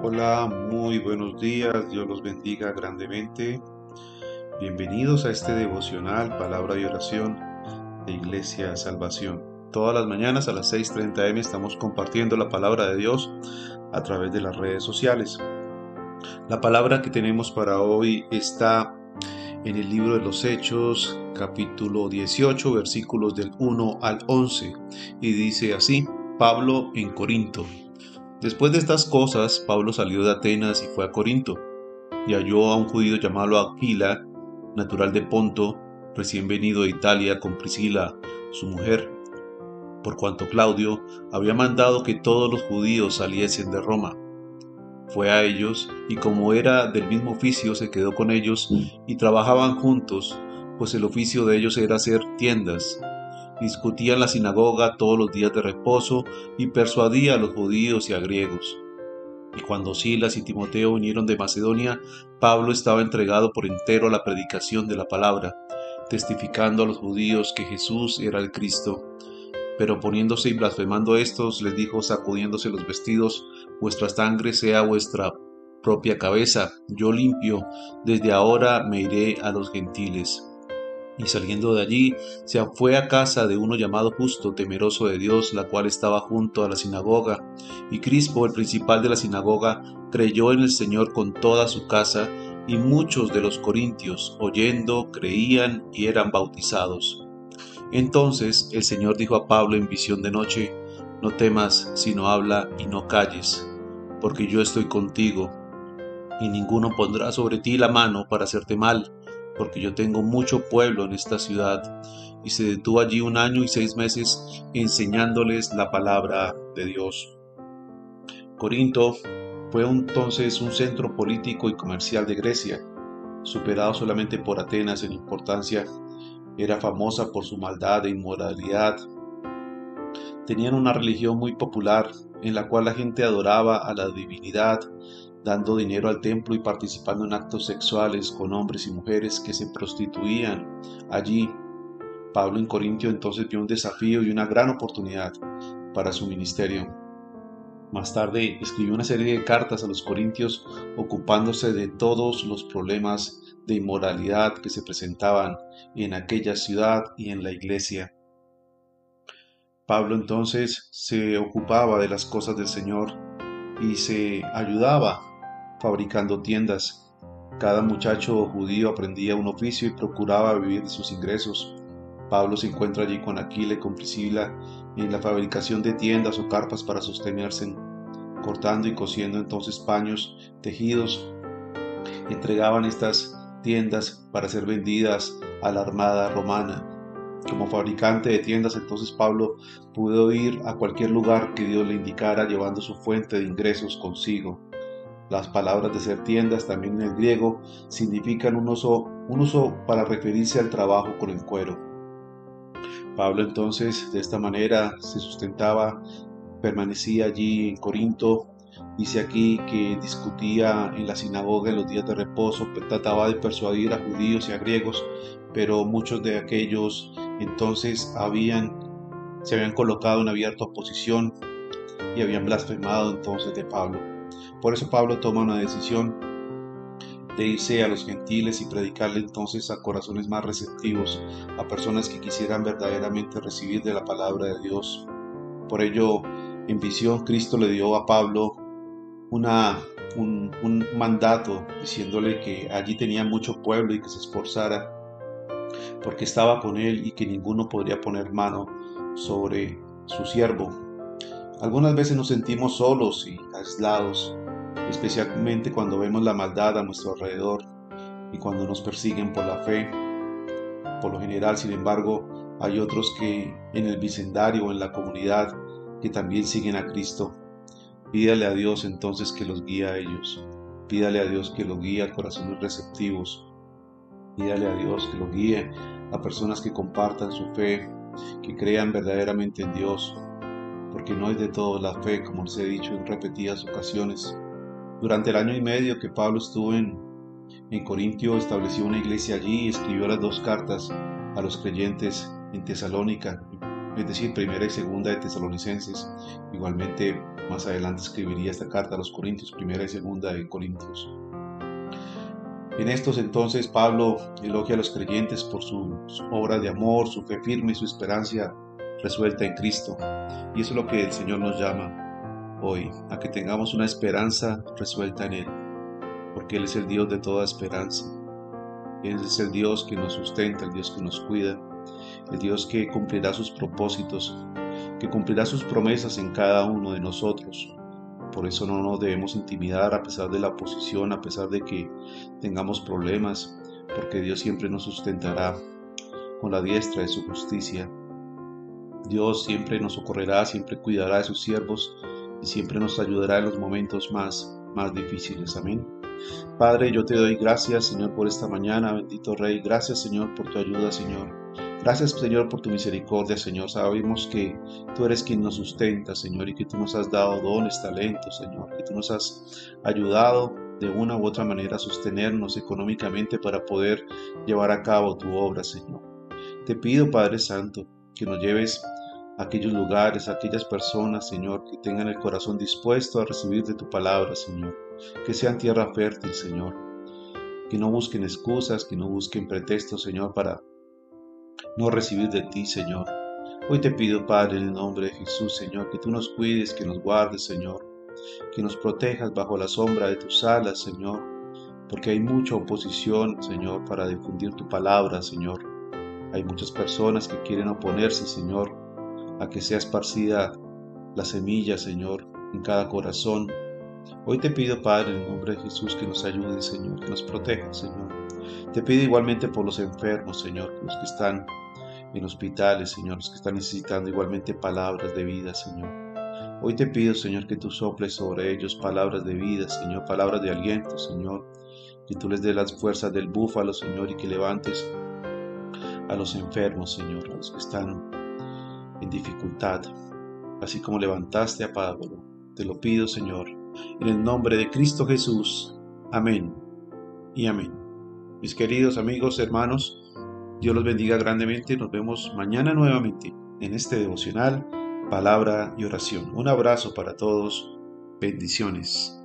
Hola, muy buenos días, Dios los bendiga grandemente. Bienvenidos a este devocional, palabra y oración de Iglesia Salvación. Todas las mañanas a las 6.30 am estamos compartiendo la palabra de Dios a través de las redes sociales. La palabra que tenemos para hoy está en el libro de los Hechos, capítulo 18, versículos del 1 al 11, y dice así, Pablo en Corinto. Después de estas cosas, Pablo salió de Atenas y fue a Corinto, y halló a un judío llamado Aquila, natural de Ponto, recién venido de Italia con Priscila, su mujer, por cuanto Claudio había mandado que todos los judíos saliesen de Roma. Fue a ellos, y como era del mismo oficio, se quedó con ellos, y trabajaban juntos, pues el oficio de ellos era hacer tiendas, discutía en la sinagoga todos los días de reposo y persuadía a los judíos y a griegos. Y cuando Silas y Timoteo vinieron de Macedonia, Pablo estaba entregado por entero a la predicación de la palabra, testificando a los judíos que Jesús era el Cristo. Pero poniéndose y blasfemando estos, les dijo sacudiéndose los vestidos, vuestra sangre sea vuestra propia cabeza, yo limpio, desde ahora me iré a los gentiles y saliendo de allí se fue a casa de uno llamado justo, temeroso de Dios, la cual estaba junto a la sinagoga. Y Crispo, el principal de la sinagoga, creyó en el Señor con toda su casa, y muchos de los corintios, oyendo, creían y eran bautizados. Entonces el Señor dijo a Pablo en visión de noche, No temas, sino habla y no calles, porque yo estoy contigo, y ninguno pondrá sobre ti la mano para hacerte mal porque yo tengo mucho pueblo en esta ciudad. Y se detuvo allí un año y seis meses enseñándoles la palabra de Dios. Corinto fue entonces un centro político y comercial de Grecia, superado solamente por Atenas en importancia. Era famosa por su maldad e inmoralidad. Tenían una religión muy popular en la cual la gente adoraba a la divinidad dando dinero al templo y participando en actos sexuales con hombres y mujeres que se prostituían allí. Pablo en Corintio entonces vio un desafío y una gran oportunidad para su ministerio. Más tarde escribió una serie de cartas a los corintios ocupándose de todos los problemas de inmoralidad que se presentaban en aquella ciudad y en la iglesia. Pablo entonces se ocupaba de las cosas del Señor y se ayudaba fabricando tiendas. Cada muchacho judío aprendía un oficio y procuraba vivir de sus ingresos. Pablo se encuentra allí con Aquila y con Priscila en la fabricación de tiendas o carpas para sostenerse, cortando y cosiendo entonces paños, tejidos. Entregaban estas tiendas para ser vendidas a la armada romana. Como fabricante de tiendas, entonces Pablo pudo ir a cualquier lugar que Dios le indicara llevando su fuente de ingresos consigo. Las palabras de ser tiendas también en el griego significan un uso, un uso para referirse al trabajo con el cuero. Pablo entonces de esta manera se sustentaba, permanecía allí en Corinto, dice aquí que discutía en la sinagoga en los días de reposo, trataba de persuadir a judíos y a griegos, pero muchos de aquellos entonces habían, se habían colocado en abierta oposición y habían blasfemado entonces de Pablo. Por eso Pablo toma una decisión de irse a los gentiles y predicarle entonces a corazones más receptivos, a personas que quisieran verdaderamente recibir de la palabra de Dios. Por ello, en visión, Cristo le dio a Pablo una, un, un mandato diciéndole que allí tenía mucho pueblo y que se esforzara porque estaba con él y que ninguno podría poner mano sobre su siervo. Algunas veces nos sentimos solos y aislados, especialmente cuando vemos la maldad a nuestro alrededor y cuando nos persiguen por la fe. Por lo general, sin embargo, hay otros que en el vecindario o en la comunidad que también siguen a Cristo. Pídale a Dios entonces que los guíe a ellos. Pídale a Dios que los guíe a corazones receptivos. Pídale a Dios que los guíe a personas que compartan su fe, que crean verdaderamente en Dios, porque no es de todo la fe, como les he dicho en repetidas ocasiones. Durante el año y medio que Pablo estuvo en, en Corintio, estableció una iglesia allí y escribió las dos cartas a los creyentes en Tesalónica, es decir, primera y segunda de Tesalonicenses. Igualmente, más adelante escribiría esta carta a los Corintios, primera y segunda de Corintios. En estos entonces Pablo elogia a los creyentes por su, obra de amor, su fe firme y su esperanza resuelta en Cristo. Y eso es lo que el Señor nos llama hoy, a que tengamos una esperanza resuelta en Él, porque Él es el Dios de toda esperanza. Él es el Dios que nos sustenta, el Dios que nos cuida, el Dios que cumplirá sus propósitos, que cumplirá sus promesas en cada uno de nosotros. Por eso no nos debemos intimidar a pesar de la oposición, a pesar de que tengamos problemas, porque Dios siempre nos sustentará con la diestra de su justicia. Dios siempre nos socorrerá, siempre cuidará de sus siervos y siempre nos ayudará en los momentos más, más difíciles. Amén. Padre, yo te doy gracias, Señor, por esta mañana, bendito Rey. Gracias, Señor, por tu ayuda, Señor. Gracias, Señor, por tu misericordia, Señor. Sabemos que tú eres quien nos sustenta, Señor, y que tú nos has dado dones, talentos, Señor, que tú nos has ayudado de una u otra manera a sostenernos económicamente para poder llevar a cabo tu obra, Señor. Te pido, Padre Santo, que nos lleves a aquellos lugares, a aquellas personas, Señor, que tengan el corazón dispuesto a recibir de tu palabra, Señor. Que sean tierra fértil, Señor. Que no busquen excusas, que no busquen pretextos, Señor, para no recibir de ti, Señor. Hoy te pido, Padre, en el nombre de Jesús, Señor, que tú nos cuides, que nos guardes, Señor, que nos protejas bajo la sombra de tus alas, Señor, porque hay mucha oposición, Señor, para difundir tu palabra, Señor. Hay muchas personas que quieren oponerse, Señor, a que sea esparcida la semilla, Señor, en cada corazón. Hoy te pido, Padre, en nombre de Jesús, que nos ayude, Señor, que nos proteja, Señor. Te pido igualmente por los enfermos, Señor, los que están en hospitales, Señor, los que están necesitando igualmente palabras de vida, Señor. Hoy te pido, Señor, que tú soples sobre ellos palabras de vida, Señor, palabras de aliento, Señor. Que tú les dé las fuerzas del búfalo, Señor, y que levantes a los enfermos, Señor, a los que están en dificultad, así como levantaste a Pablo. Te lo pido, Señor, en el nombre de Cristo Jesús. Amén y amén. Mis queridos amigos, hermanos, Dios los bendiga grandemente. Nos vemos mañana nuevamente en este devocional, palabra y oración. Un abrazo para todos. Bendiciones.